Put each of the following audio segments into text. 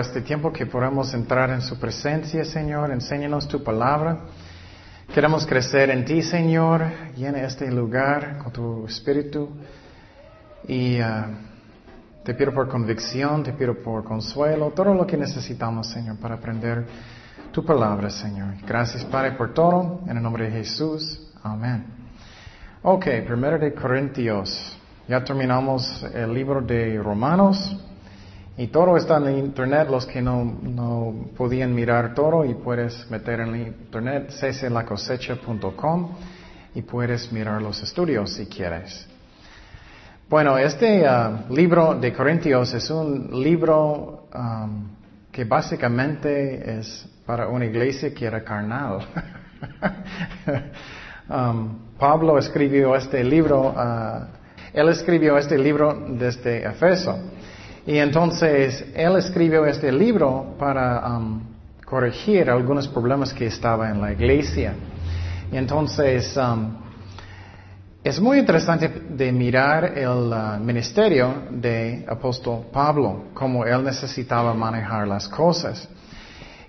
Este tiempo que podemos entrar en su presencia, Señor. Enséñanos tu palabra. Queremos crecer en ti, Señor. Llena este lugar con tu espíritu. Y uh, te pido por convicción, te pido por consuelo, todo lo que necesitamos, Señor, para aprender tu palabra, Señor. Gracias, Padre, por todo. En el nombre de Jesús. Amén. Ok, primero de Corintios. Ya terminamos el libro de Romanos. Y todo está en internet, los que no, no podían mirar todo, y puedes meter en internet cclacosecha.com y puedes mirar los estudios si quieres. Bueno, este uh, libro de Corintios es un libro um, que básicamente es para una iglesia que era carnal. um, Pablo escribió este libro, uh, él escribió este libro desde Efeso. Y entonces él escribió este libro para um, corregir algunos problemas que estaban en la iglesia. Y entonces um, es muy interesante de mirar el uh, ministerio de apóstol Pablo, cómo él necesitaba manejar las cosas.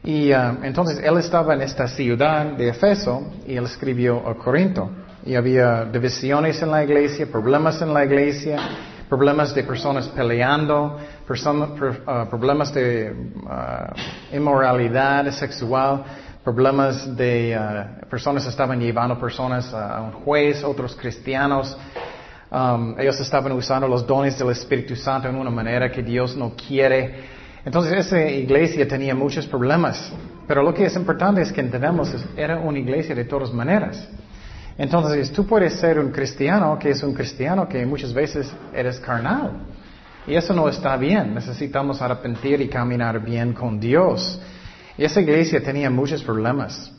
Y uh, entonces él estaba en esta ciudad de Efeso y él escribió a Corinto. Y había divisiones en la iglesia, problemas en la iglesia, problemas de personas peleando, uh, problemas de uh, inmoralidad sexual, problemas de uh, personas estaban llevando personas a un juez, otros cristianos. Um, ellos estaban usando los dones del Espíritu Santo en una manera que Dios no quiere. Entonces esa iglesia tenía muchos problemas. Pero lo que es importante es que entendamos era una iglesia de todas maneras. Entonces, tú puedes ser un cristiano que es un cristiano que muchas veces eres carnal. Y eso no está bien. Necesitamos arrepentir y caminar bien con Dios. Y esa iglesia tenía muchos problemas.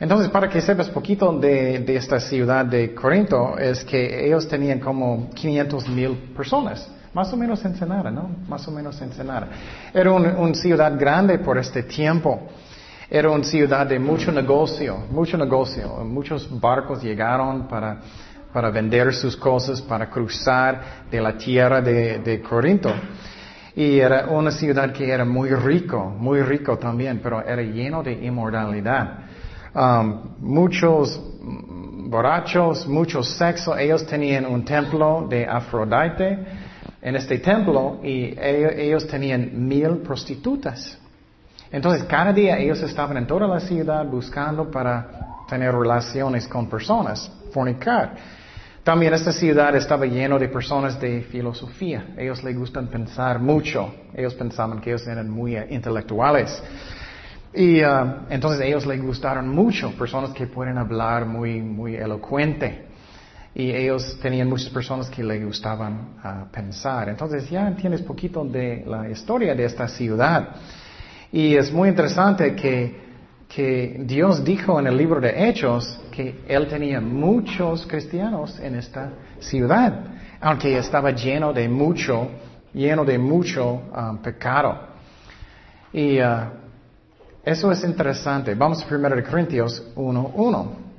Entonces, para que sepas poquito de, esta ciudad de Corinto, es que ellos tenían como 500 mil personas. Más o menos en Senara, ¿no? Más o menos en Senara. Era una ciudad grande por este tiempo. Era una ciudad de mucho negocio, mucho negocio. Muchos barcos llegaron para, para vender sus cosas, para cruzar de la tierra de, de Corinto. Y era una ciudad que era muy rico, muy rico también, pero era lleno de inmoralidad. Um, muchos borrachos, mucho sexo. Ellos tenían un templo de Afrodite en este templo y ellos tenían mil prostitutas. Entonces, cada día ellos estaban en toda la ciudad buscando para tener relaciones con personas, fornicar. También esta ciudad estaba lleno de personas de filosofía. Ellos les gustan pensar mucho. Ellos pensaban que ellos eran muy intelectuales. Y uh, entonces ellos les gustaron mucho, personas que pueden hablar muy, muy elocuente. Y ellos tenían muchas personas que les gustaban uh, pensar. Entonces ya entiendes poquito de la historia de esta ciudad. Y es muy interesante que, que Dios dijo en el libro de Hechos que Él tenía muchos cristianos en esta ciudad, aunque estaba lleno de mucho, lleno de mucho um, pecado. Y uh, eso es interesante. Vamos a 1 Corintios 1.1.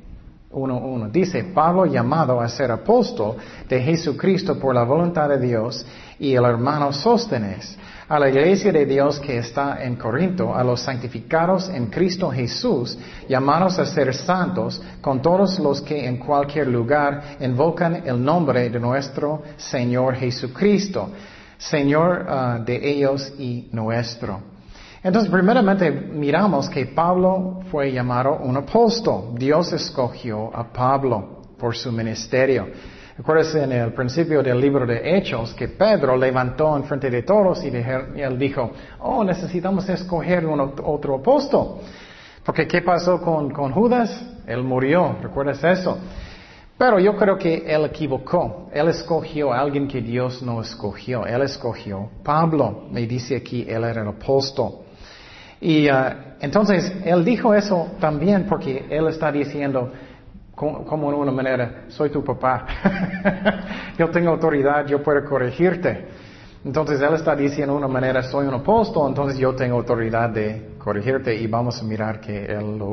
1.1. Dice, Pablo llamado a ser apóstol de Jesucristo por la voluntad de Dios y el hermano Sóstenes a la iglesia de Dios que está en Corinto, a los santificados en Cristo Jesús, llamados a ser santos, con todos los que en cualquier lugar invocan el nombre de nuestro Señor Jesucristo, Señor ah, de ellos y nuestro. Entonces, primeramente miramos que Pablo fue llamado un apóstol. Dios escogió a Pablo por su ministerio. Recuerdas en el principio del libro de Hechos que Pedro levantó en frente de todos y, él dijo, oh, necesitamos escoger un otro apóstol. Porque ¿qué pasó con, con Judas? Él murió, ¿recuerdas eso? Pero yo creo que él equivocó. Él escogió a alguien que Dios no escogió. Él escogió Pablo. Me dice aquí, él era el apóstol. Y uh, entonces él dijo eso también porque él está diciendo, como en una manera, soy tu papá. yo tengo autoridad, yo puedo corregirte. Entonces él está diciendo de una manera, soy un apóstol, entonces yo tengo autoridad de corregirte y vamos a mirar que él lo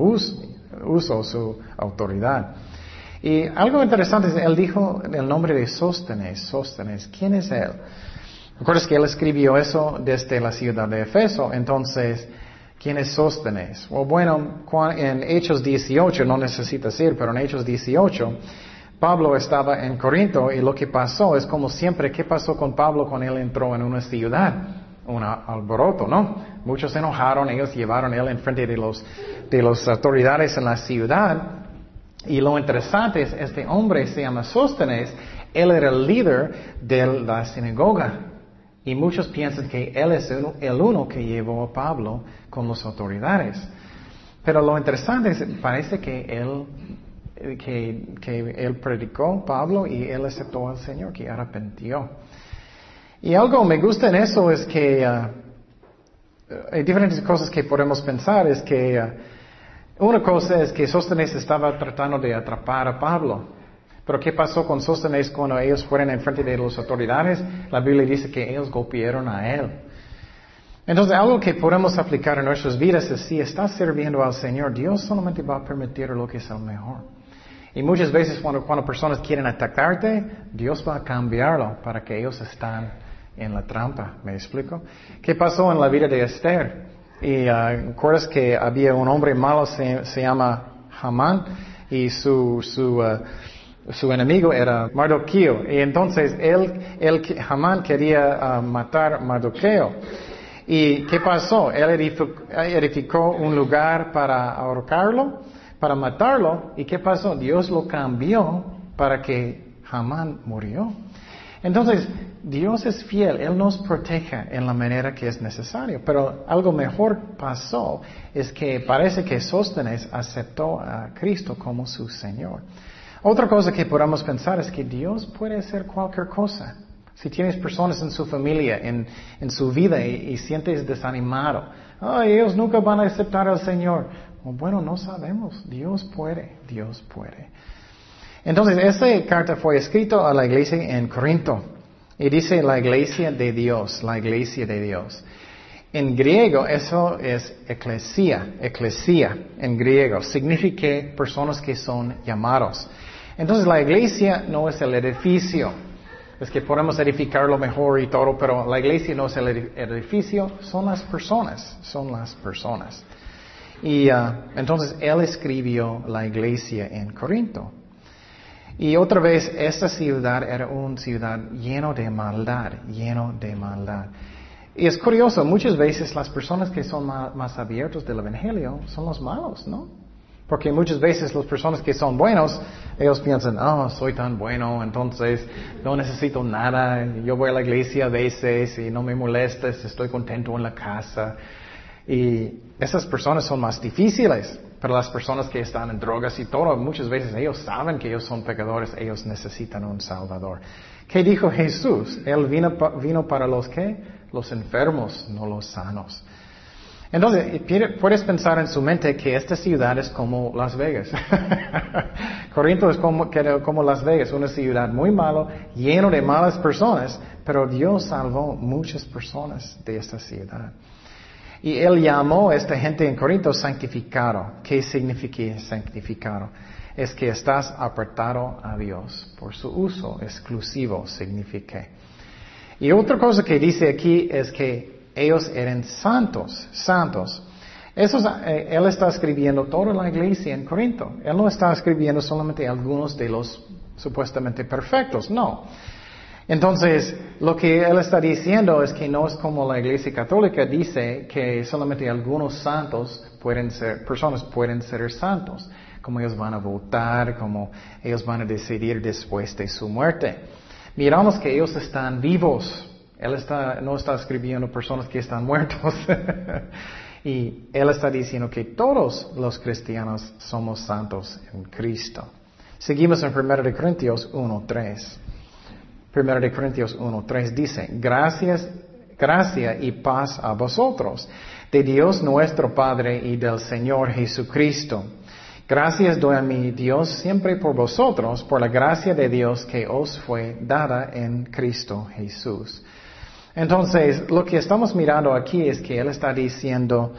usó, su autoridad. Y algo interesante es, él dijo el nombre de Sóstenes, Sóstenes, ¿quién es él? ¿Recuerdas que él escribió eso desde la ciudad de Efeso? Entonces, ¿quién es Sóstenes? bueno, en Hechos 18, no necesita ir, pero en Hechos 18, Pablo estaba en Corinto y lo que pasó es como siempre, ¿qué pasó con Pablo cuando él entró en una ciudad? Un alboroto, ¿no? Muchos se enojaron, ellos llevaron él en frente de los, de las autoridades en la ciudad. Y lo interesante es, este hombre se llama Sóstenes, él era el líder de la sinagoga. Y muchos piensan que él es el uno que llevó a Pablo con las autoridades. Pero lo interesante es, parece que él, que, que él predicó, Pablo, y él aceptó al Señor, que arrepintió. Y algo me gusta en eso es que uh, hay diferentes cosas que podemos pensar. Es que uh, una cosa es que Sóstenes estaba tratando de atrapar a Pablo. Pero ¿qué pasó con Sóstenes cuando ellos fueron en frente de las autoridades? La Biblia dice que ellos golpearon a él. Entonces, algo que podemos aplicar en nuestras vidas es si estás sirviendo al Señor, Dios solamente va a permitir lo que es el mejor. Y muchas veces cuando, cuando personas quieren atacarte, Dios va a cambiarlo para que ellos estén en la trampa. ¿Me explico? ¿Qué pasó en la vida de Esther? Y uh, recuerdas que había un hombre malo, se, se llama Hamán, y su, su uh, su enemigo era Mardoqueo. Y entonces él, él Hamán quería uh, matar Mardoqueo. ¿Y qué pasó? Él edificó, un lugar para ahorcarlo, para matarlo. ¿Y qué pasó? Dios lo cambió para que Hamán murió. Entonces, Dios es fiel, Él nos protege en la manera que es necesario. Pero algo mejor pasó, es que parece que Sóstenes aceptó a Cristo como su Señor. Otra cosa que podamos pensar es que Dios puede hacer cualquier cosa. Si tienes personas en su familia, en, su vida y, sientes desanimado, ellos nunca van a aceptar al Señor. Bueno, no sabemos. Dios puede, Dios puede. Entonces, esta carta fue escrita a la iglesia en Corinto. Y dice la iglesia de Dios, la iglesia de Dios. En griego eso es eclesia, eclesia en griego. Significa personas que son llamados. Entonces la iglesia no es el edificio. Es que podemos edificarlo mejor y todo, pero la iglesia no es el edificio, son las personas, son las personas. Y uh, entonces él escribió la iglesia en Corinto. Y otra vez, esta ciudad era una ciudad lleno de maldad, lleno de maldad. Y es curioso, muchas veces las personas que son más, más abiertos del Evangelio son los malos, ¿no? Porque muchas veces las personas que son buenos, ellos piensan, oh, soy tan bueno, entonces no necesito nada, yo voy a la iglesia a veces y no me molestes, estoy contento en la casa. Y esas personas son más difíciles. Pero las personas que están en drogas y todo, muchas veces ellos saben que ellos son pecadores, ellos necesitan un Salvador. ¿Qué dijo Jesús? Él vino, vino para los que? Los enfermos, no los sanos. Entonces, puedes pensar en su mente que esta ciudad es como Las Vegas. Corinto es como, como Las Vegas, una ciudad muy mala, lleno de malas personas, pero Dios salvó muchas personas de esta ciudad. Y Él llamó a esta gente en Corinto santificado. ¿Qué significa santificado? Es que estás apartado a Dios por su uso exclusivo, significa. Y otra cosa que dice aquí es que ellos eran santos, santos. Eso, eh, él está escribiendo toda la iglesia en Corinto. Él no está escribiendo solamente algunos de los supuestamente perfectos, no. Entonces, lo que él está diciendo es que no es como la iglesia católica dice que solamente algunos santos pueden ser, personas pueden ser santos, como ellos van a votar, como ellos van a decidir después de su muerte. Miramos que ellos están vivos, él está, no está escribiendo personas que están muertos. y Él está diciendo que todos los cristianos somos santos en Cristo. Seguimos en 1 de Corintios 1.3. 1 de Corintios 1.3 dice, gracias, gracia y paz a vosotros, de Dios nuestro Padre y del Señor Jesucristo. Gracias doy a mi Dios siempre por vosotros, por la gracia de Dios que os fue dada en Cristo Jesús. Entonces, lo que estamos mirando aquí es que Él está diciendo,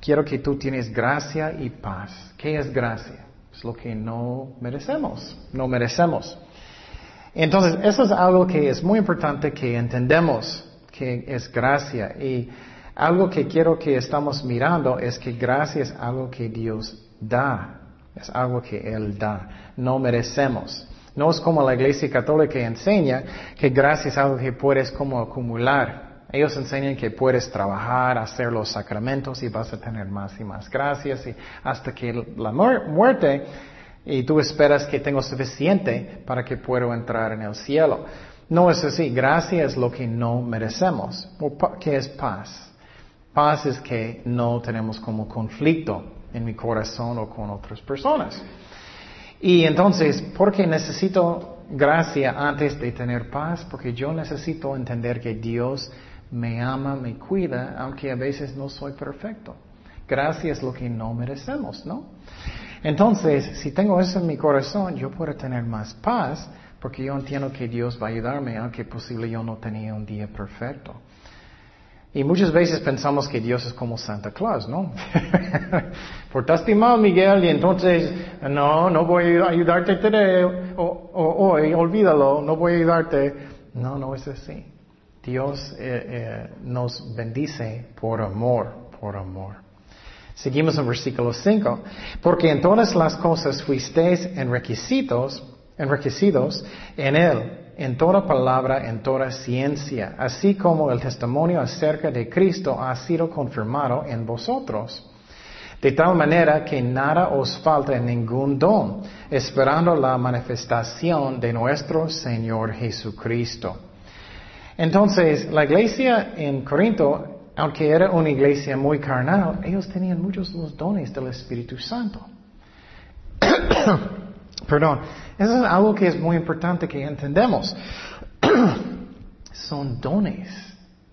quiero que tú tienes gracia y paz. ¿Qué es gracia? Es lo que no merecemos, no merecemos. Entonces, eso es algo que es muy importante que entendemos, que es gracia. Y algo que quiero que estamos mirando es que gracia es algo que Dios da. Es algo que Él da. No merecemos. No es como la iglesia católica enseña que gracia es algo que puedes como acumular. Ellos enseñan que puedes trabajar, hacer los sacramentos y vas a tener más y más gracias y hasta que la muerte y tú esperas que tengo suficiente para que pueda entrar en el cielo. No es así. Gracia es lo que no merecemos. ¿Qué es paz? Paz es que no tenemos como conflicto en mi corazón o con otras personas. Y entonces, ¿por qué necesito gracia antes de tener paz? Porque yo necesito entender que Dios me ama, me cuida, aunque a veces no soy perfecto. Gracia es lo que no merecemos, ¿no? Entonces, si tengo eso en mi corazón, yo puedo tener más paz porque yo entiendo que Dios va a ayudarme, aunque posible yo no tenía un día perfecto. Y muchas veces pensamos que Dios es como Santa Claus, ¿no? Portaste mal, Miguel, y entonces, no, no voy a ayudarte today, o, hoy, olvídalo, no voy a ayudarte. No, no es así. Dios eh, eh, nos bendice por amor, por amor. Seguimos en versículo 5. Porque en todas las cosas fuisteis enriquecidos, enriquecidos en Él, en toda palabra, en toda ciencia, así como el testimonio acerca de Cristo ha sido confirmado en vosotros. De tal manera que nada os falta en ningún don, esperando la manifestación de nuestro Señor Jesucristo. Entonces, la iglesia en Corinto aunque era una iglesia muy carnal, ellos tenían muchos los dones del Espíritu Santo. Perdón, eso es algo que es muy importante que entendemos. Son dones,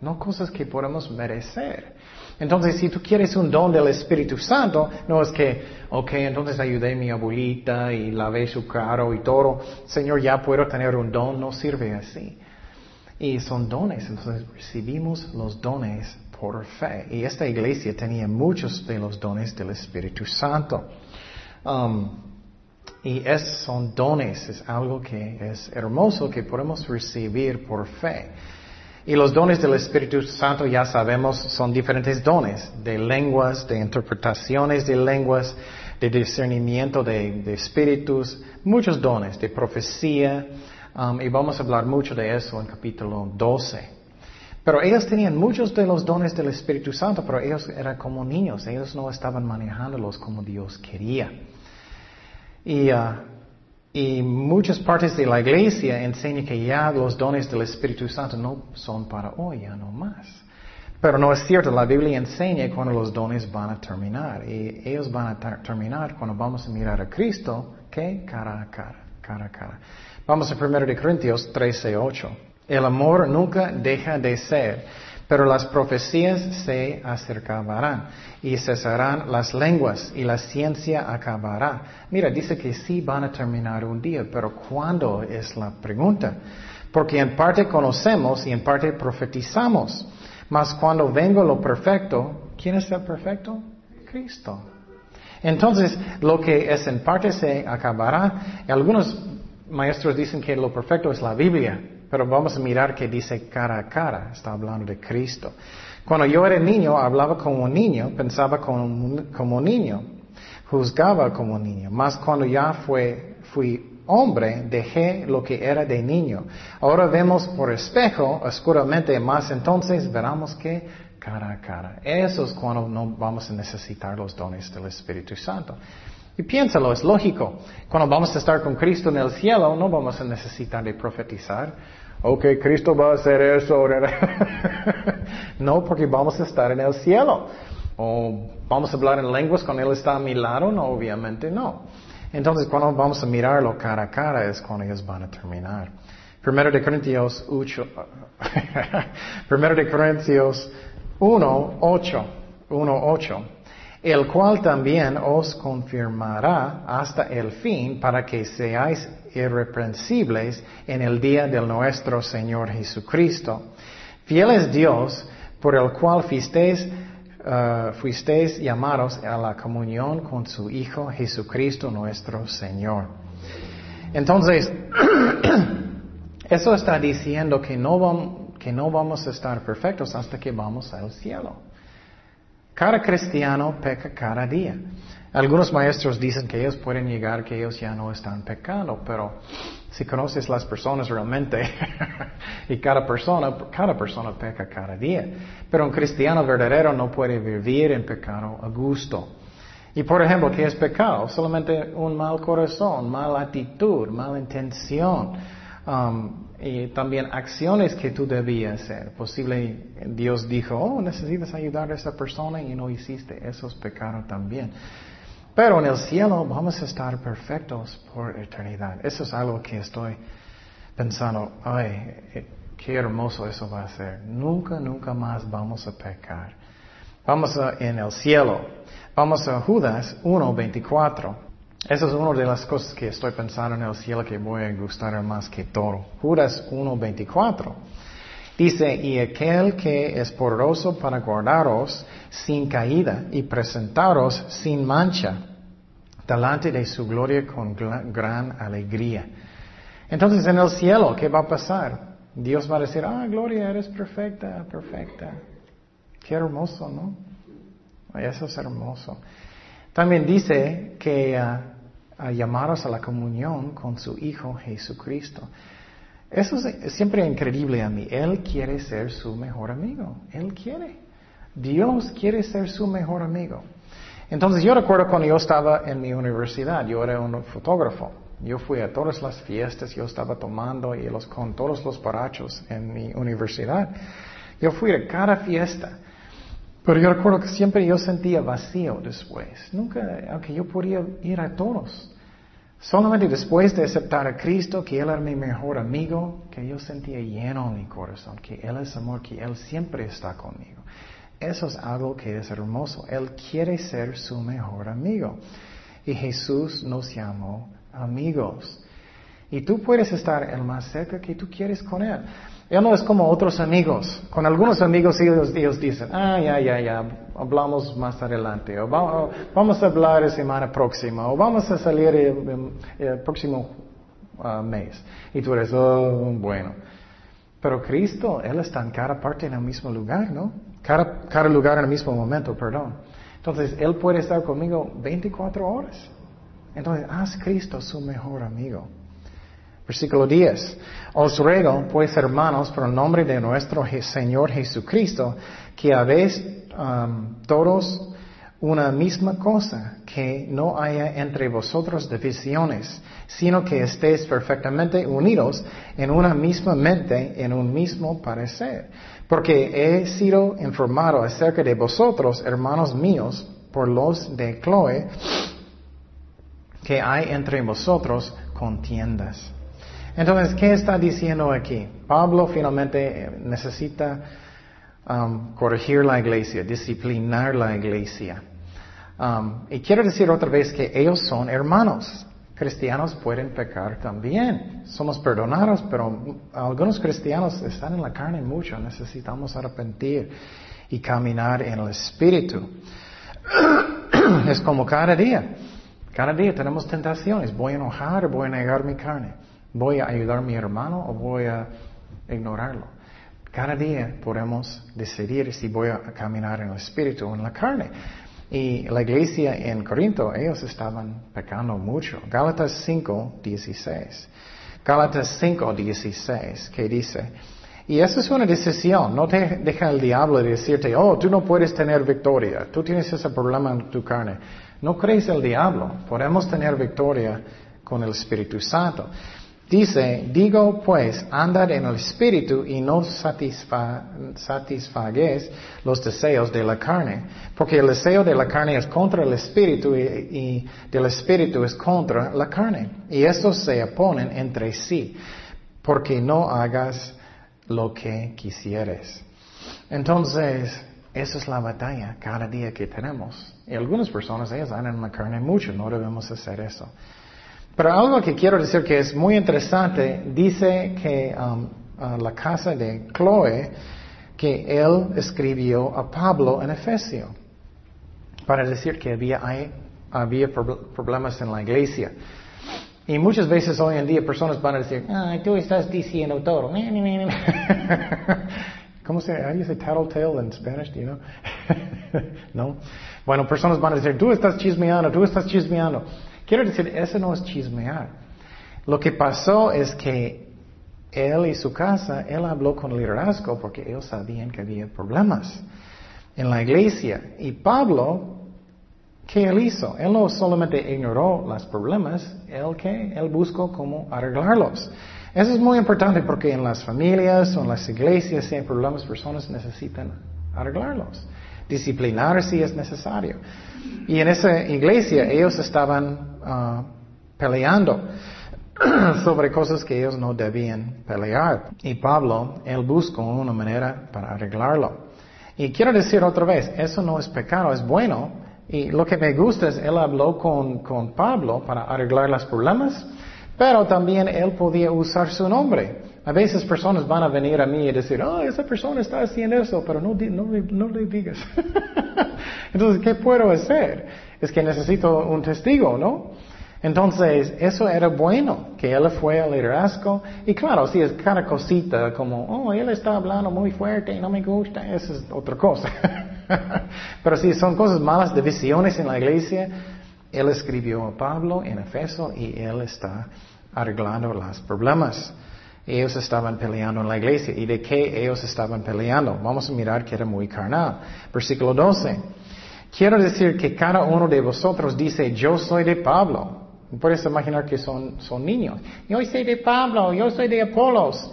no cosas que podemos merecer. Entonces, si tú quieres un don del Espíritu Santo, no es que, ok, entonces ayudé a mi abuelita y lavé su carro y todo, Señor, ya puedo tener un don, no sirve así. Y son dones, entonces recibimos los dones por fe. Y esta iglesia tenía muchos de los dones del Espíritu Santo. Um, y es, son dones, es algo que es hermoso que podemos recibir por fe. Y los dones del Espíritu Santo ya sabemos son diferentes dones, de lenguas, de interpretaciones de lenguas, de discernimiento de, espíritus, muchos dones, de profecía, um, y vamos a hablar mucho de eso en capítulo 12. Pero ellos tenían muchos de los dones del Espíritu Santo, pero ellos eran como niños, ellos no estaban manejándolos como Dios quería. Y, uh, y muchas partes de la iglesia enseñan que ya los dones del Espíritu Santo no son para hoy, ya no más. Pero no es cierto, la Biblia enseña cuando los dones van a terminar. Y ellos van a terminar cuando vamos a mirar a Cristo, que cara a cara, cara a cara. Vamos a 1 de Corintios 13, 8. El amor nunca deja de ser, pero las profecías se acercarán y cesarán las lenguas y la ciencia acabará. Mira, dice que sí van a terminar un día, pero ¿cuándo es la pregunta? Porque en parte conocemos y en parte profetizamos. Mas cuando vengo lo perfecto, ¿quién es el perfecto? Cristo. Entonces, lo que es en parte se acabará. Algunos maestros dicen que lo perfecto es la Biblia. Pero vamos a mirar que dice cara a cara, está hablando de Cristo. Cuando yo era niño, hablaba como un niño, pensaba como, un niño, juzgaba como un niño. Más cuando ya fue, fui hombre, dejé lo que era de niño. Ahora vemos por espejo, oscuramente, más entonces veremos que cara a cara. Eso es cuando no vamos a necesitar los dones del Espíritu Santo. Y piénsalo, es lógico. Cuando vamos a estar con Cristo en el cielo, no vamos a necesitar de profetizar ok, Cristo va a hacer eso. no, porque vamos a estar en el cielo. O vamos a hablar en lenguas cuando Él está a mi lado, no, obviamente no. Entonces, cuando vamos a mirarlo cara a cara es cuando ellos van a terminar. Primero de Corintios 8, Primero de Corintios 1, 8, 1, 8 el cual también os confirmará hasta el fin para que seáis irreprensibles en el día de nuestro Señor Jesucristo. Fiel es Dios, por el cual fuisteis, uh, fuisteis llamados a la comunión con su Hijo Jesucristo nuestro Señor. Entonces, eso está diciendo que no, que no vamos a estar perfectos hasta que vamos al cielo. Cada cristiano peca cada día. Algunos maestros dicen que ellos pueden llegar, que ellos ya no están pecando, pero si conoces las personas realmente, y cada persona, cada persona peca cada día. Pero un cristiano verdadero no puede vivir en pecado a gusto. Y por ejemplo, ¿qué es pecado? Solamente un mal corazón, mala actitud, mala intención. Um, y también acciones que tú debías hacer. Posible Dios dijo, oh, necesitas ayudar a esa persona y no hiciste. Eso es pecado también. Pero en el cielo vamos a estar perfectos por eternidad. Eso es algo que estoy pensando, ay, eh, qué hermoso eso va a ser. Nunca, nunca más vamos a pecar. Vamos en el cielo. Vamos a Judas 1.24. Esa es una de las cosas que estoy pensando en el cielo que voy a gustar más que todo. Judas 1.24. Dice, y aquel que es poderoso para guardaros sin caída y presentaros sin mancha delante de su gloria con gran alegría. Entonces en el cielo, ¿qué va a pasar? Dios va a decir, ah, Gloria, eres perfecta, perfecta. Qué hermoso, ¿no? Eso es hermoso. También dice que uh, a llamaros a la comunión con su Hijo Jesucristo. Eso es siempre increíble a mí. Él quiere ser su mejor amigo. Él quiere. Dios quiere ser su mejor amigo. Entonces yo recuerdo cuando yo estaba en mi universidad, yo era un fotógrafo. Yo fui a todas las fiestas, yo estaba tomando y los, con todos los parachos en mi universidad. Yo fui a cada fiesta. Pero yo recuerdo que siempre yo sentía vacío después. Nunca, aunque yo podía ir a todos. Solamente después de aceptar a Cristo, que Él era mi mejor amigo, que yo sentía lleno en mi corazón, que Él es amor, que Él siempre está conmigo. Eso es algo que es hermoso. Él quiere ser su mejor amigo. Y Jesús nos llamó amigos. Y tú puedes estar el más cerca que tú quieres con Él. Él no es como otros amigos. Con algunos amigos ellos, dicen, ah, ya, ya, ya, hablamos más adelante. O vamos a hablar la semana próxima. O vamos a salir el, próximo ah, mes. Y tú eres, oh, bueno. Pero Cristo, Él está en cada parte en el mismo lugar, ¿no? Cada, cada lugar en el mismo momento, perdón. Entonces, Él puede estar conmigo 24 horas. Entonces, haz Cristo su mejor amigo. Versículo 10. Os ruego, pues, hermanos, por el nombre de nuestro Señor Jesucristo, que habéis todos una misma cosa, que no haya entre vosotros divisiones, sino que estéis perfectamente unidos en una misma mente, en un mismo parecer. Porque he sido informado acerca de vosotros, hermanos míos, por los de Chloe, que hay entre vosotros contiendas. Entonces, ¿qué está diciendo aquí? Pablo finalmente eh, necesita um, corregir la iglesia, disciplinar la iglesia. Um, y quiero decir otra vez que ellos son hermanos. Cristianos pueden pecar también. Somos perdonados, pero algunos cristianos están en la carne mucho. Necesitamos arrepentir y caminar en el Espíritu. es como cada día. Cada día tenemos tentaciones. Voy a enojar, voy a negar mi carne. ¿Voy a ayudar a mi hermano o voy a ignorarlo? Cada día podemos decidir si voy a caminar en el espíritu o en la carne. Y la iglesia en Corinto, ellos estaban pecando mucho. Gálatas 5, 16. Gálatas 5, 16, que dice, y eso es una decisión, no te deja el diablo decirte, oh, tú no puedes tener victoria, tú tienes ese problema en tu carne. No crees el diablo, podemos tener victoria con el Espíritu Santo. Dice, digo pues, andad en el espíritu y no satisfagues los deseos de la carne, porque el deseo de la carne es contra el espíritu y, y, del espíritu es contra la carne. Y estos se oponen entre sí, porque no hagas lo que quisieres. Entonces, esa es la batalla cada día que tenemos. Y algunas personas, ellas andan en la carne mucho, no debemos hacer eso. Pero algo que quiero decir que es muy interesante, dice que um, la casa de Chloe, que él escribió a Pablo en Efesio, para decir que había, había problemas en la iglesia. Y muchas veces hoy en día personas van a decir, ah, tú estás diciendo todo. ¿Cómo se dice tattletale en Spanish? Do you know? ¿No? Bueno, personas van a decir, tú estás chismeando, tú estás chismeando. Quiero decir, eso no es chismear. Lo que pasó es que él y su casa, él habló con liderazgo porque ellos sabían que había problemas en la iglesia. Y Pablo, ¿qué él hizo? Él no solamente ignoró los problemas, él qué? Él buscó cómo arreglarlos. Eso es muy importante porque en las familias o en las iglesias, si hay problemas, personas necesitan arreglarlos. Disciplinar si es necesario. Y en esa iglesia ellos estaban ah, peleando sobre cosas que ellos no debían pelear. Y Pablo, él buscó una manera para arreglarlo. Y quiero decir otra vez, eso no es pecado, es bueno. Y lo que me gusta es, él habló con, con Pablo para arreglar los problemas, pero también él podía usar su nombre. A veces personas van a venir a mí y decir, oh, esa persona está haciendo eso, pero no, no, no le digas. Entonces, ¿qué puedo hacer? Es que necesito un testigo, ¿no? Entonces, eso era bueno, que él fue al liderazgo. Y claro, si es cada cosita, como, oh, él está hablando muy fuerte y no me gusta, eso es otra cosa. Pero si son cosas malas, divisiones en la iglesia, él escribió a Pablo en Efeso y él está arreglando los problemas. Ellos estaban peleando en la iglesia. ¿Y de qué ellos estaban peleando? Vamos a mirar que era muy carnal. Versículo 12. Quiero decir que cada uno de vosotros dice, yo soy de Pablo Puedes imaginar que son, son niños. Yo soy de Pablo, yo soy de Apolos.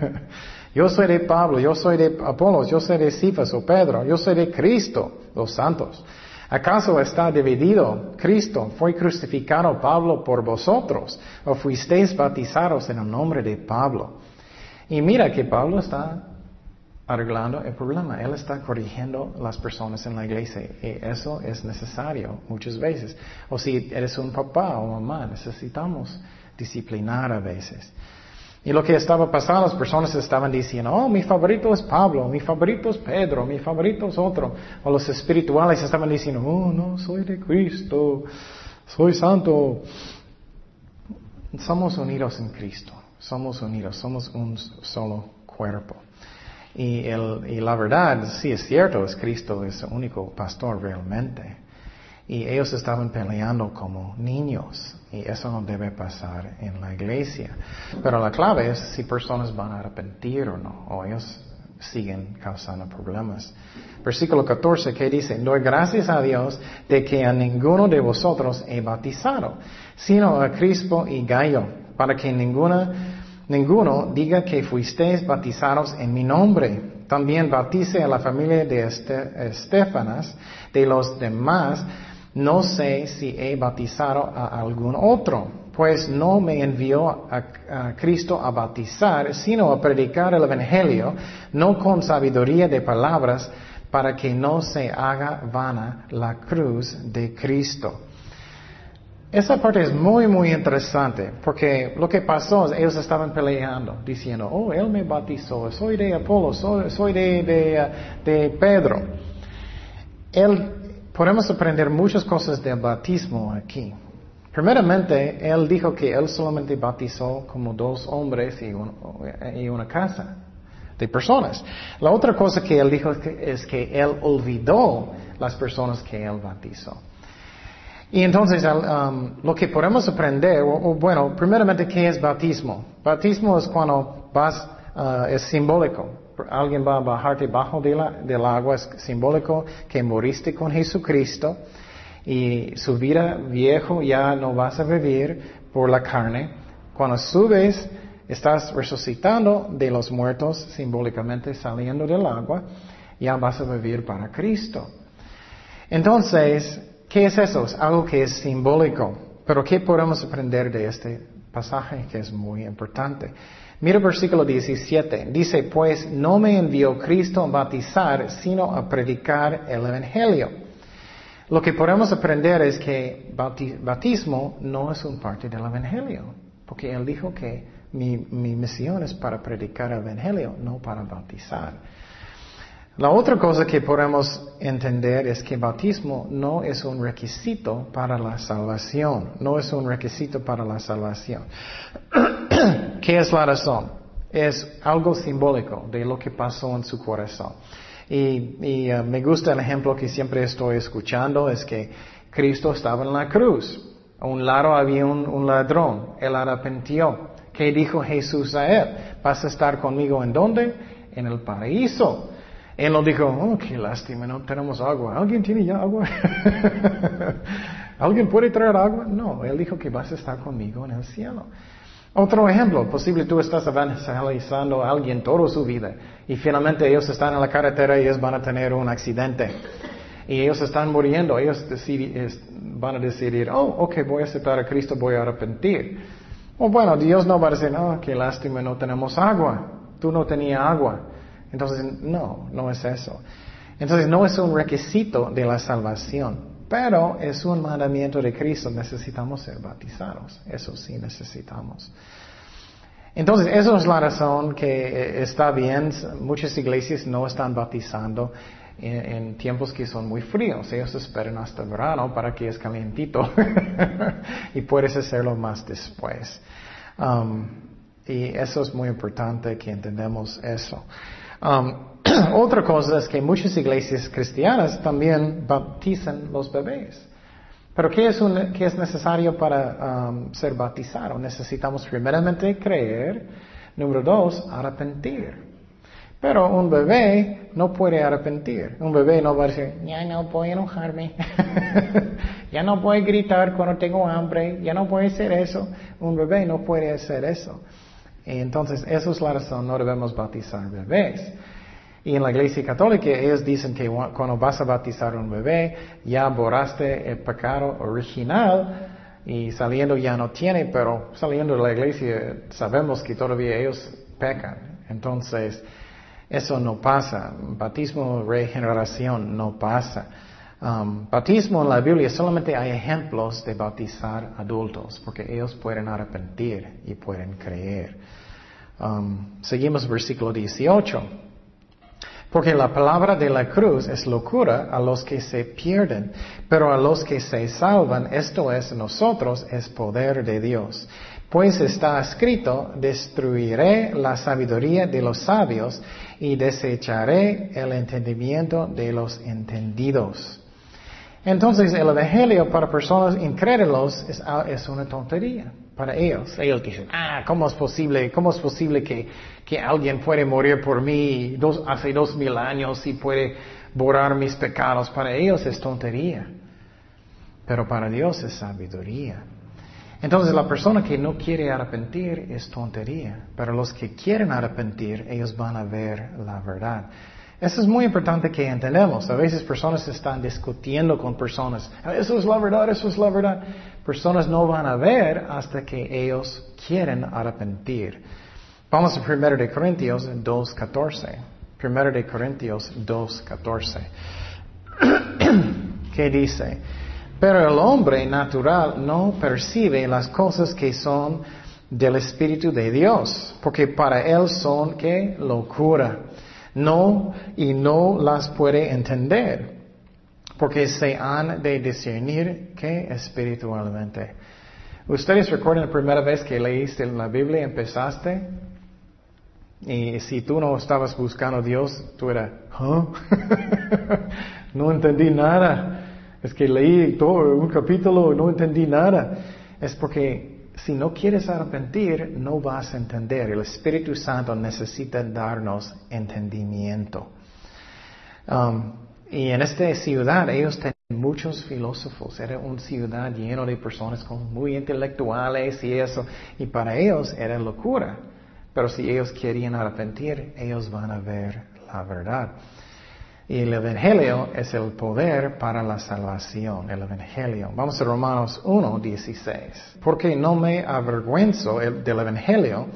yo soy de Pablo, yo soy de Apolos, yo soy de Cifas o Pedro, yo soy de Cristo, los santos. ¿Acaso está dividido Cristo? ¿Fue crucificado Pablo por vosotros? ¿O fuisteis bautizados en el nombre de Pablo? Y mira que Pablo está arreglando el problema. Él está corrigiendo las personas en la iglesia y eso es necesario muchas veces. O si eres un papá o mamá, necesitamos disciplinar a veces. Y lo que estaba pasando, las personas estaban diciendo, oh, mi favorito es Pablo, mi favorito es Pedro, mi favorito es otro. O los espirituales estaban diciendo, oh, no, soy de Cristo, soy santo. Somos unidos en Cristo, somos unidos, somos un solo cuerpo. Y, el, y la verdad, sí es cierto, es Cristo, es el único pastor realmente. Y ellos estaban peleando como niños. Y eso no debe pasar en la iglesia. Pero la clave es si personas van a arrepentir o no. O ellos siguen causando problemas. Versículo 14 que dice, doy gracias a Dios de que a ninguno de vosotros he bautizado, sino a Cristo y Gallo, para que ninguna ninguno diga que fuisteis bautizados en mi nombre. También bautice a la familia de Estefanas, de los demás, no sé si he bautizado a algún otro, pues no me envió a, Cristo a bautizar, sino a predicar el Evangelio, no con sabiduría de palabras, para que no se haga vana la cruz de Cristo. Esa parte es muy, muy interesante, porque lo que pasó es ellos estaban peleando, diciendo, oh, él me bautizó, soy de Apolo, soy, de, de, Pedro. Él, podemos aprender muchas cosas del bautismo aquí. Primeramente, él dijo que él solamente bautizó como dos hombres y, y una casa de personas. La otra cosa que él dijo es que él olvidó las personas que él bautizó. Y entonces um, lo que podemos aprender, bueno, primeramente, ¿qué es bautismo? Bautismo es cuando vas, uh, es simbólico. Alguien va a bajarte bajo del agua, es simbólico que moriste con Jesucristo y su vida viejo ya no vas a vivir por la carne. Cuando subes, estás resucitando de los muertos, simbólicamente saliendo del agua, ya vas a vivir para Cristo. Entonces, ¿Qué es eso? Es algo que es simbólico. Pero ¿qué podemos aprender de este pasaje que es muy importante? Mira el versículo 17. Dice, pues no me envió Cristo a bautizar, sino a predicar el Evangelio. Lo que podemos aprender es que bautismo no es un parte del Evangelio. Porque Él dijo que mi, mi misión es para predicar el Evangelio, no para bautizar. La otra cosa que podemos entender es que bautismo no es un requisito para la salvación, no es un requisito para la salvación. ¿Qué es la razón? Es algo simbólico de lo que pasó en su corazón. Y, uh, me gusta el ejemplo que siempre estoy escuchando, es que Cristo estaba en la cruz. A un lado había un, un ladrón, él arrepintió. ¿Qué dijo Jesús a él? ¿Vas a estar conmigo en dónde? En el paraíso. Él no dijo, oh, qué lástima, no tenemos agua. ¿Alguien tiene ya agua? ¿Alguien puede traer agua? No, él dijo que vas a estar conmigo en el cielo. Otro ejemplo, posible tú estás evangelizando a alguien toda su vida y finalmente ellos están en la carretera y ellos van a tener un accidente y ellos están muriendo, ellos van a decidir, oh, ok, voy a aceptar a Cristo, voy a arrepentir. O bueno, Dios no va a decir, oh, qué lástima, no tenemos agua, tú no tenías agua. Entonces, no, no es eso. Entonces, no es un requisito de la salvación, pero es un mandamiento de Cristo, necesitamos ser bautizados, eso sí necesitamos. Entonces, esa es la razón que eh, está bien, muchas iglesias no están bautizando en, tiempos que son muy fríos, ellos esperan hasta verano para que es calientito y puedes hacerlo más después. Um, y eso es muy importante que entendamos eso. Um, otra cosa es que muchas iglesias cristianas también bautizan los bebés. Pero ¿qué es, es necesario para um, ser bautizado? Necesitamos primeramente creer, número dos, arrepentir. Pero un bebé no puede arrepentir. Un bebé no va a decir, ya no a enojarme, ya no a gritar cuando tengo hambre, ya no a hacer eso. Un bebé no puede hacer eso. Entonces, esa es la razón, no debemos bautizar bebés. Y en la iglesia católica ellos dicen que cuando vas a bautizar un bebé, ya borraste el pecado original y saliendo ya no tiene, pero saliendo de la iglesia sabemos que todavía ellos pecan. Entonces, eso no pasa. Bautismo, regeneración no pasa. Um, bautismo en la Biblia solamente hay ejemplos de bautizar adultos, porque ellos pueden arrepentir y pueden creer. Um, seguimos versículo 18. Porque la palabra de la cruz es locura a los que se pierden, pero a los que se salvan, esto es nosotros, es poder de Dios. Pues está escrito, destruiré la sabiduría de los sabios y desecharé el entendimiento de los entendidos. Entonces el Evangelio para personas incrédulos es, ah, es, una tontería para ellos. Ellos dicen, ah, ¿cómo es posible, cómo es posible que, que alguien puede morir por mí hace dos mil años y puede borrar mis pecados? Para ellos es tontería. Pero para Dios es sabiduría. Entonces la persona que no quiere arrepentir es tontería, pero los que quieren arrepentir, ellos van a ver la verdad. Eso es muy importante que entendamos. A veces personas están discutiendo con personas. Eso es la verdad, eso es la verdad. Personas no van a ver hasta que ellos quieren arrepentir. Vamos a 1 de Corintios 2.14. 1 de Corintios 2.14. ¿Qué dice? Pero el hombre natural no percibe las cosas que son del Espíritu de Dios, porque para él son que locura no, y no las puede entender, porque se han de discernir que espiritualmente. ¿Ustedes recuerdan la primera vez que leíste la Biblia empezaste? Y si tú no estabas buscando a Dios, tú eras, no entendí nada. Es que leí todo un capítulo y no entendí nada. Es porque si no quieres arrepentir, no vas a entender. El Espíritu Santo necesita darnos entendimiento. Um, y en esta ciudad ellos tenían muchos filósofos. Era una ciudad llena de personas muy intelectuales y eso. Y para ellos era locura. Pero si ellos querían arrepentir, ellos van a ver la verdad. Y el Evangelio es el poder para la salvación, el Evangelio. Vamos a Romanos 1, 16. Porque no me avergüenzo del Evangelio,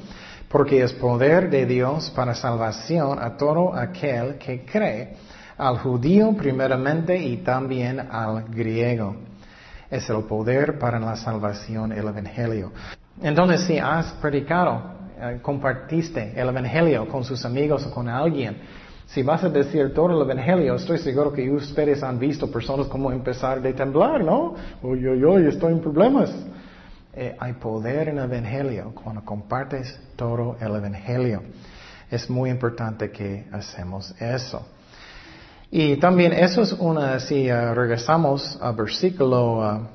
porque es poder de Dios para salvación a todo aquel que cree, al judío primeramente y también al griego. Es el poder para la salvación, el Evangelio. Entonces, si has predicado, eh, compartiste el Evangelio con sus amigos o con alguien, Si vas a decir todo el Evangelio, estoy seguro que ustedes han visto personas como empezar a temblar, ¿no? Uy, uy, uy, estoy en problemas. Eh, hay poder en el Evangelio cuando compartes todo el Evangelio. Es muy importante que hacemos eso. Y también eso es una, si uh, regresamos al versículo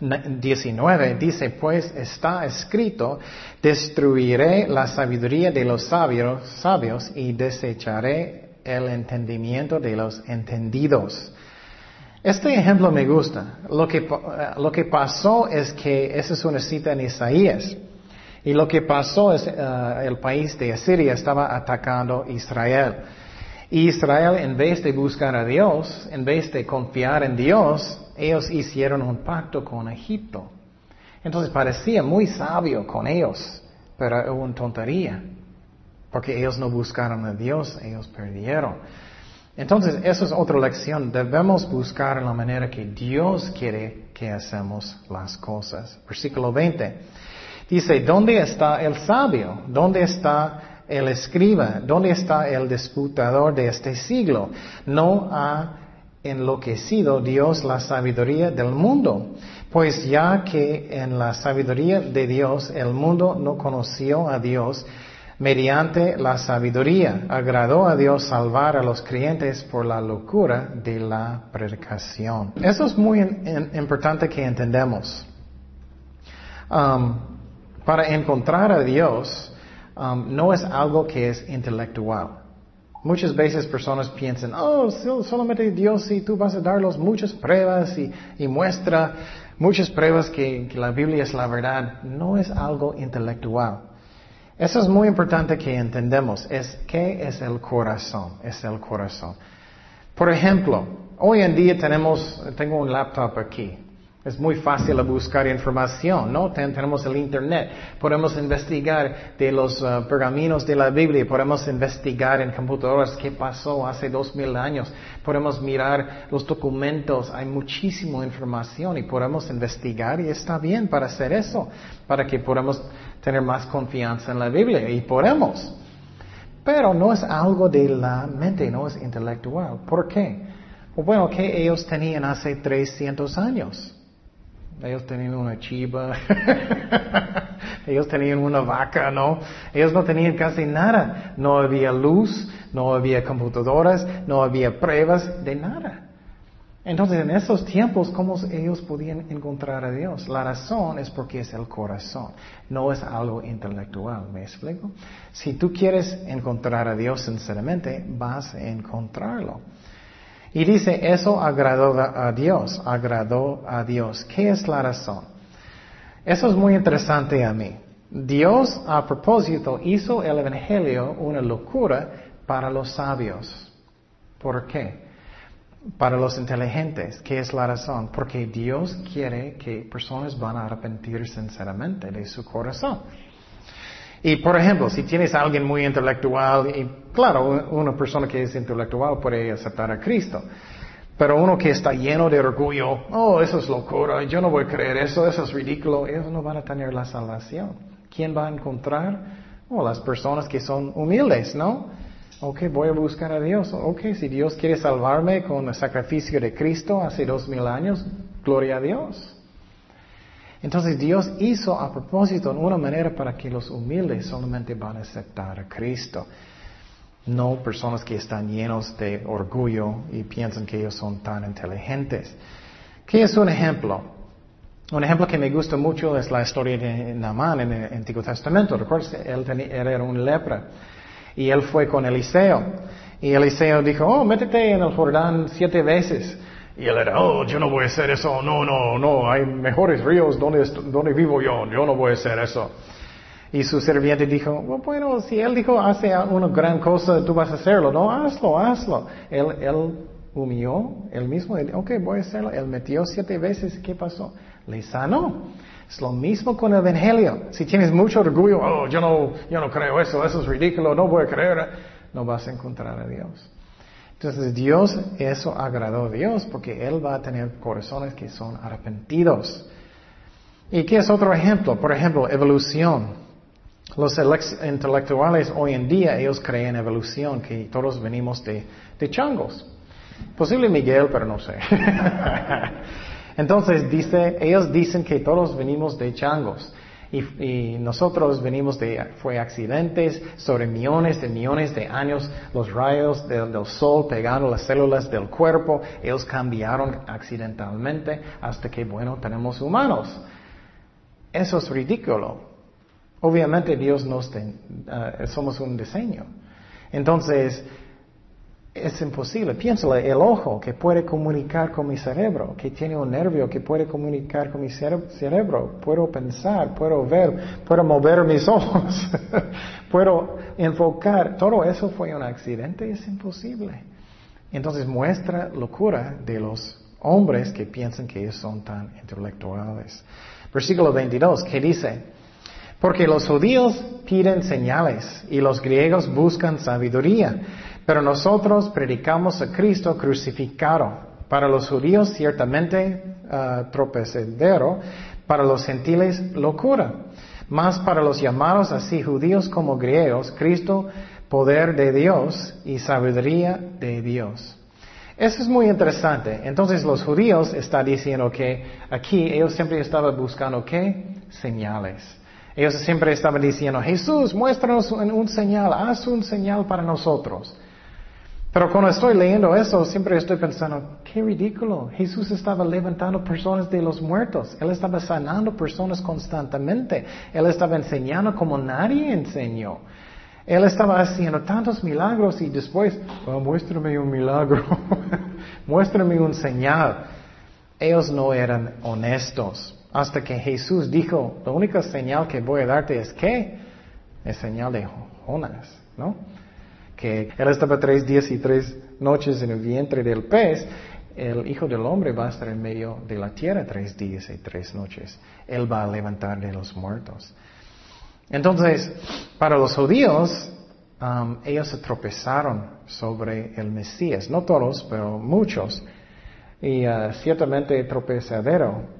19, uh, dice, pues está escrito, destruiré la sabiduría de los sabios, sabios y desecharé el entendimiento de los entendidos. Este ejemplo me gusta. Lo que, uh, lo que pasó es que, esa es una cita en Isaías, y lo que pasó es el país de Asiria estaba atacando Israel. Israel, en vez de buscar a Dios, en vez de confiar en Dios, ellos hicieron un pacto con Egipto. Entonces parecía muy sabio con ellos, pero era una tontería, porque ellos no buscaron a Dios, ellos perdieron. Entonces, eso es otra lección. Debemos buscar la manera que Dios quiere que hacemos las cosas. Versículo 20. Dice, ¿dónde está el sabio? ¿Dónde está el escriba, ¿dónde está el disputador de este siglo? No ha enloquecido Dios la sabiduría del mundo, pues ya que en la sabiduría de Dios el mundo no conoció a Dios, mediante la sabiduría agradó a Dios salvar a los creyentes por la locura de la predicación. Eso es muy importante que entendamos. Um, para encontrar a Dios, Um, no es algo que es intelectual. Muchas veces personas piensan, oh, solamente Dios si tú vas a darlos muchas pruebas y, muestra muchas pruebas que, que, la Biblia es la verdad. No es algo intelectual. Eso es muy importante que entendamos. Es qué es el corazón. Es el corazón. Por ejemplo, hoy en día tenemos, tengo un laptop aquí. Es muy fácil buscar información, ¿no? tenemos el Internet, podemos investigar de los uh, pergaminos de la Biblia, podemos investigar en computadoras qué pasó hace dos mil años, podemos mirar los documentos, hay muchísima información y podemos investigar y está bien para hacer eso, para que podamos tener más confianza en la Biblia y podemos. Pero no es algo de la mente, no es intelectual. ¿Por qué? Bueno, ¿qué ellos tenían hace 300 años? Ellos tenían una chiva, ellos tenían una vaca, ¿no? Ellos no tenían casi nada. No había luz, no había computadoras, no había pruebas de nada. Entonces, en esos tiempos, ¿cómo ellos podían encontrar a Dios? La razón es porque es el corazón, no es algo intelectual, ¿me explico? Si tú quieres encontrar a Dios sinceramente, vas a encontrarlo. Y dice, eso agradó a Dios, agradó a Dios. ¿Qué es la razón? Eso es muy interesante a mí. Dios a propósito hizo el Evangelio una locura para los sabios. ¿Por qué? Para los inteligentes. ¿Qué es la razón? Porque Dios quiere que personas van a arrepentir sinceramente de su corazón. Y por ejemplo, si tienes a alguien muy intelectual, y claro, una persona que es intelectual puede aceptar a Cristo, pero uno que está lleno de orgullo, oh, eso es locura, yo no voy a creer eso, eso es ridículo, ellos no van a tener la salvación. ¿Quién va a encontrar? Oh, las personas que son humildes, ¿no? Ok, voy a buscar a Dios. Ok, si Dios quiere salvarme con el sacrificio de Cristo hace dos mil años, gloria a Dios. Entonces Dios hizo a propósito una manera para que los humildes solamente van a aceptar a Cristo. No personas que están llenos de orgullo y piensan que ellos son tan inteligentes. ¿Qué es un ejemplo? Un ejemplo que me gusta mucho es la historia de Naamán en el Antiguo Testamento. Recuerdas, él, él era un lepra y él fue con Eliseo. Y Eliseo dijo, oh, métete en el Jordán siete veces. Y él era, oh, yo no voy a hacer eso, no, no, no, hay mejores ríos donde, donde vivo yo, yo no voy a hacer eso. Y su serviente dijo, bueno, si él dijo, hace una gran cosa, tú vas a hacerlo, no, hazlo, hazlo. Él, él humilló, él mismo, ok, voy a hacerlo. Él metió siete veces, ¿qué pasó? Le sanó. Es lo mismo con el Evangelio. Si tienes mucho orgullo, oh, yo no, yo no creo eso, eso es ridículo, no voy a creer, no vas a encontrar a Dios. Entonces Dios, eso agradó a Dios porque Él va a tener corazones que son arrepentidos. ¿Y qué es otro ejemplo? Por ejemplo, evolución. Los intelectuales hoy en día, ellos creen en evolución, que todos venimos de, de changos. Posible Miguel, pero no sé. Entonces dice, ellos dicen que todos venimos de changos. Y, nosotros venimos de, fue accidentes sobre millones de millones de años, los rayos del, sol pegando las células del cuerpo, ellos cambiaron accidentalmente hasta que, bueno, tenemos humanos. Eso es ridículo. Obviamente Dios nos, uh, somos un diseño. Entonces, es imposible. Piénsalo, el ojo que puede comunicar con mi cerebro, que tiene un nervio que puede comunicar con mi cerebro. Puedo pensar, puedo ver, puedo mover mis ojos, puedo enfocar. Todo eso fue un accidente, es imposible. Entonces muestra locura de los hombres que piensan que ellos son tan intelectuales. Versículo 22, que dice, porque los judíos piden señales y los griegos buscan sabiduría pero nosotros predicamos a Cristo crucificado. Para los judíos ciertamente uh, tropecedero, para los gentiles locura. Más para los llamados así judíos como griegos, Cristo poder de Dios y sabiduría de Dios. Eso es muy interesante. Entonces los judíos están diciendo que aquí ellos siempre estaban buscando qué? Señales. Ellos siempre estaban diciendo, Jesús, muéstranos un señal, haz un señal para nosotros. Pero cuando estoy leyendo eso, siempre estoy pensando, qué ridículo. Jesús estaba levantando personas de los muertos. Él estaba sanando personas constantemente. Él estaba enseñando como nadie enseñó. Él estaba haciendo tantos milagros y después, oh, muéstrame un milagro, muéstrame un señal. Ellos no eran honestos. Hasta que Jesús dijo, la única señal que voy a darte es que es señal de Jonas, ¿no? Que él estaba tres días y tres noches en el vientre del pez, el Hijo del Hombre va a estar en medio de la tierra tres días y tres noches. Él va a levantar de los muertos. Entonces, para los judíos, um, ellos se tropezaron sobre el Mesías. No todos, pero muchos. Y uh, ciertamente tropezadero.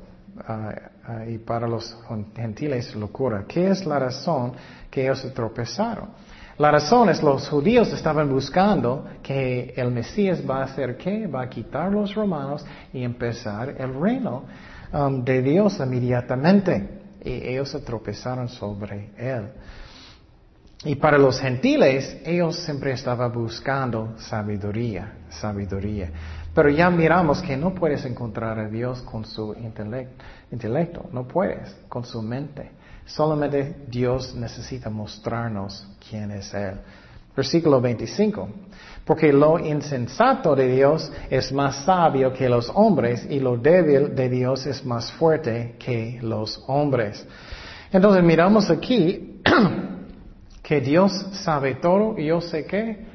Uh, uh, y para los gentiles locura. ¿Qué es la razón que ellos se tropezaron? La razón es los judíos estaban buscando que el Mesías va a hacer qué? Va a quitar los romanos y empezar el reino um, de Dios inmediatamente. Y ellos se tropezaron sobre él. Y para los gentiles, ellos siempre estaban buscando sabiduría, sabiduría. Pero ya miramos que no puedes encontrar a Dios con su intelecto, no puedes, con su mente. Solamente Dios necesita mostrarnos quién es Él. Versículo 25. Porque lo insensato de Dios es más sabio que los hombres y lo débil de Dios es más fuerte que los hombres. Entonces miramos aquí que Dios sabe todo y yo sé que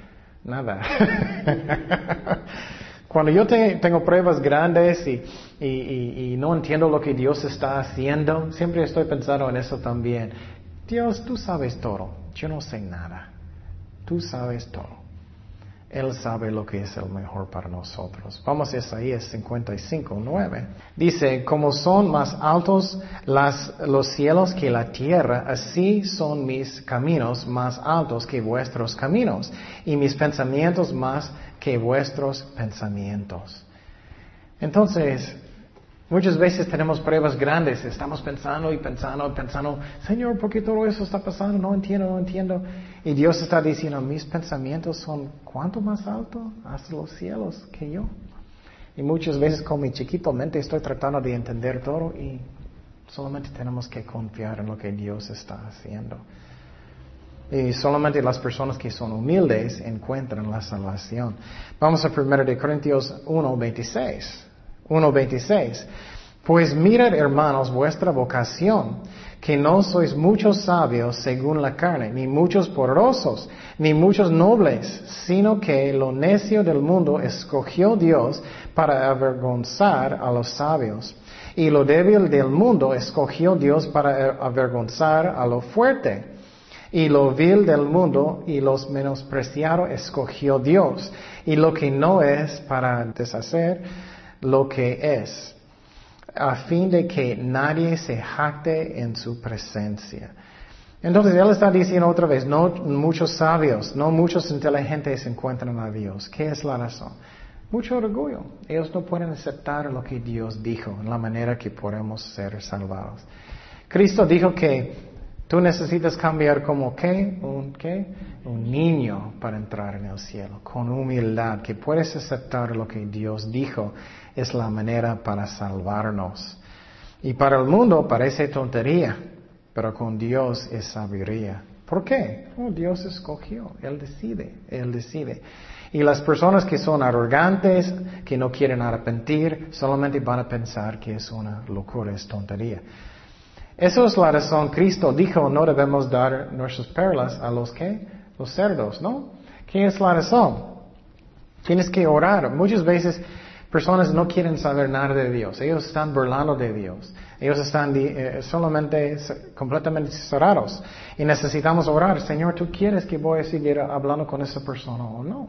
nada. Cuando yo tengo pruebas grandes y, no entiendo lo que Dios está haciendo, siempre estoy pensando en eso también. Dios, tú sabes todo, yo no sé nada. Tú sabes todo. Él sabe lo que es el mejor para nosotros. Vamos a Isaías 55, 9. Dice, como son más altos los cielos que la tierra, así son mis caminos más altos que vuestros caminos, y mis pensamientos más que vuestros pensamientos. Entonces, muchas veces tenemos pruebas grandes, estamos pensando y pensando y pensando, Señor, ¿por qué todo eso está pasando? No entiendo, no entiendo. Y Dios está diciendo, mis pensamientos son cuánto más alto hasta los cielos que yo. Y muchas veces con mi chiquito mente estoy tratando de entender todo y solamente tenemos que confiar en lo que Dios está haciendo. Y solamente las personas que son humildes encuentran la salvación. Vamos a 1 de Corintios 1, 26. 1, 26. Pues mirad, hermanos, vuestra vocación, que no sois muchos sabios según la carne, ni muchos poderosos, ni muchos nobles, sino que lo necio del mundo escogió Dios para avergonzar a los sabios. Y lo débil del mundo escogió Dios para avergonzar a lo fuerte. Y lo vil del mundo y los menospreciados escogió Dios. Y lo que no es para deshacer lo que es, a fin de que nadie se jacte en su presencia. Entonces Él está diciendo otra vez, no muchos sabios, no muchos inteligentes encuentran a Dios. ¿Qué es la razón? Mucho orgullo. Ellos no pueden aceptar lo que Dios dijo, en la manera que podemos ser salvados. Cristo dijo que tú necesitas cambiar como qué, un qué, un niño para entrar en el cielo, con humildad, que puedes aceptar lo que Dios dijo, es la manera para salvarnos. Y para el mundo parece tontería, pero con Dios es sabiduría. ¿Por qué? Oh, Dios escogió, Él decide, Él decide. Y las personas que son arrogantes, que no quieren arrepentir, solamente van a pensar que es una locura, es tontería. Eso es la razón. Cristo dijo, no debemos dar nuestras perlas a los que, los cerdos, ¿no? ¿Qué es la razón? Tienes que orar. Muchas veces personas no quieren saber nada de Dios. Ellos están burlando de Dios. Ellos están eh, solamente completamente cerrados. Y necesitamos orar. Señor, ¿tú quieres que voy a seguir hablando con esa persona o no?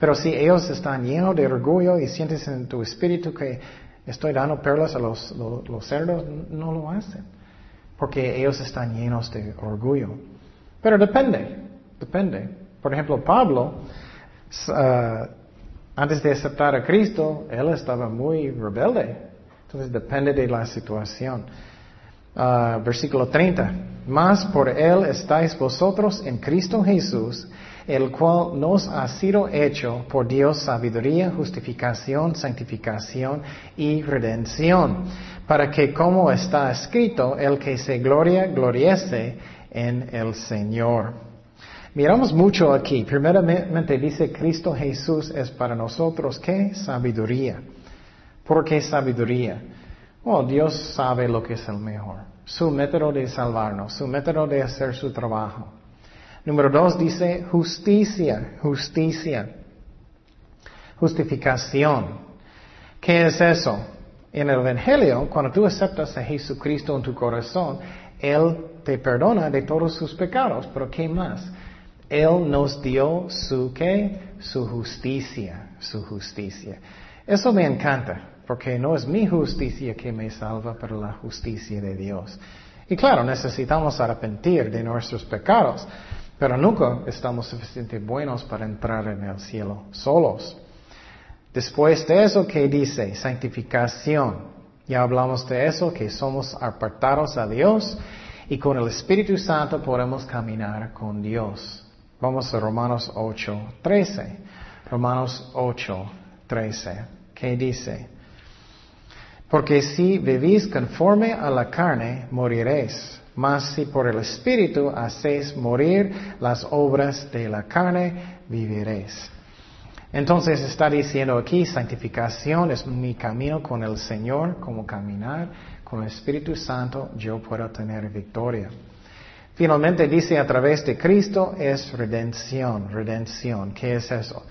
Pero si ellos están llenos de orgullo y sientes en tu espíritu que estoy dando perlas a los, los, cerdos, no lo hacen. Porque ellos están llenos de orgullo. Pero depende, depende. Por ejemplo, Pablo, uh, antes de aceptar a Cristo, él estaba muy rebelde. Entonces depende de la situación. Ah, versículo 30. Mas por él estáis vosotros en Cristo Jesús, el cual nos ha sido hecho por Dios sabiduría, justificación, santificación y redención, para que como está escrito, el que se gloria, gloriese en el Señor. Miramos mucho aquí. Primeramente dice Cristo Jesús es para nosotros qué? Sabiduría. ¿Por qué sabiduría? Oh, Dios sabe lo que es el mejor. Su método de salvarnos, su método de hacer su trabajo. Número dos dice justicia, justicia, justificación. ¿Qué es eso? En el Evangelio, cuando tú aceptas a Jesucristo en tu corazón, Él te perdona de todos sus pecados. Pero ¿qué más? Él nos dio su qué? Su justicia, su justicia. Eso me encanta, porque no es mi justicia que me salva, pero la justicia de Dios. Y claro, necesitamos arrepentir de nuestros pecados, pero nunca estamos suficientemente buenos para entrar en el cielo solos. Después de eso, ¿qué dice? Santificación. Ya hablamos de eso, que somos apartados a Dios y con el Espíritu Santo podemos caminar con Dios. Vamos a Romanos 8, 13. Romanos 8, 13. ¿Qué dice? Porque si vivís conforme a la carne, moriréis. Mas si por el Espíritu hacéis morir las obras de la carne, viviréis. Entonces está diciendo aquí, santificación es mi camino con el Señor, como caminar con el Espíritu Santo, yo puedo tener victoria. Finalmente dice a través de Cristo es redención, redención. ¿Qué es eso?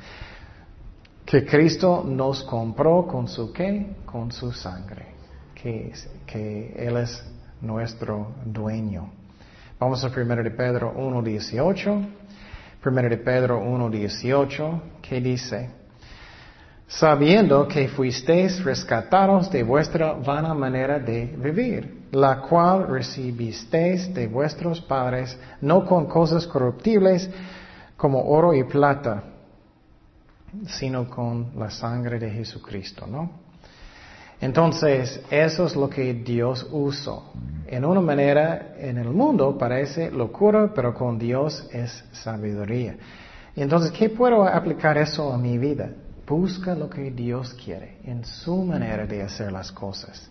Que Cristo nos compró con su qué? Con su sangre. Que, que Él es nuestro dueño. Vamos a 1 de Pedro 1.18. 1 de Pedro 1.18. ¿Qué dice? sabiendo que fuisteis rescatados de vuestra vana manera de vivir, la cual recibisteis de vuestros padres, no con cosas corruptibles como oro y plata, sino con la sangre de Jesucristo, ¿no? Entonces, eso es lo que Dios usó. En una manera, en el mundo parece locura, pero con Dios es sabiduría. Entonces, ¿qué puedo aplicar eso a mi vida? Busca lo que Dios quiere en su manera de hacer las cosas.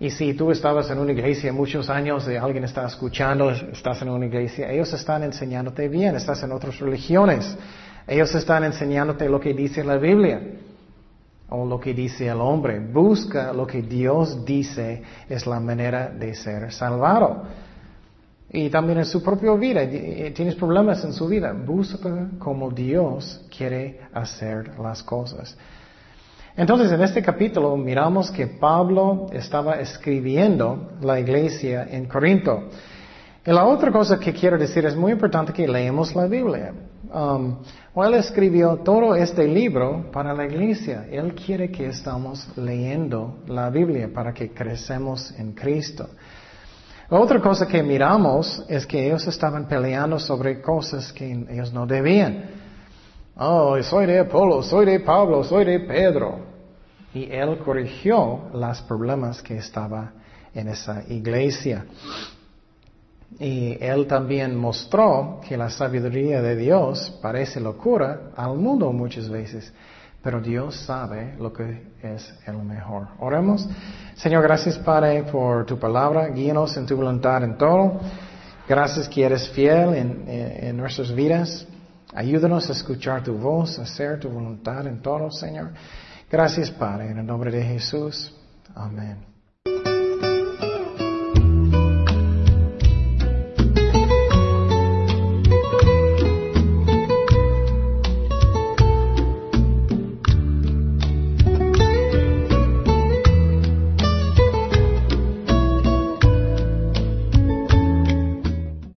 Y si tú estabas en una iglesia muchos años y alguien está escuchando, estás en una iglesia, ellos están enseñándote bien, estás en otras religiones, ellos están enseñándote lo que dice la Biblia o lo que dice el hombre. Busca lo que Dios dice es la manera de ser salvado. Y también en su propia vida, tienes problemas en su vida, busca como Dios quiere hacer las cosas. Entonces, en este capítulo miramos que Pablo estaba escribiendo la iglesia en Corinto. Y la otra cosa que quiero decir es muy importante que leemos la Biblia. Um, él escribió todo este libro para la iglesia. Él quiere que estamos leyendo la Biblia para que crecemos en Cristo. otra cosa que miramos es que ellos estaban peleando sobre cosas que ellos no debían. Oh, soy de Apolo, soy de Pablo, soy de Pedro. Y él corrigió los problemas que estaba en esa iglesia. Y él también mostró que la sabiduría de Dios parece locura al mundo muchas veces, pero Dios sabe lo que es el mejor. Oremos. Señor, gracias Padre por tu palabra, guíanos en tu voluntad en todo. Gracias que eres fiel en, en nuestras vidas. Ayúdanos a escuchar tu voz, a hacer tu voluntad en todo, Señor. Gracias Padre, en el nombre de Jesús. Amén.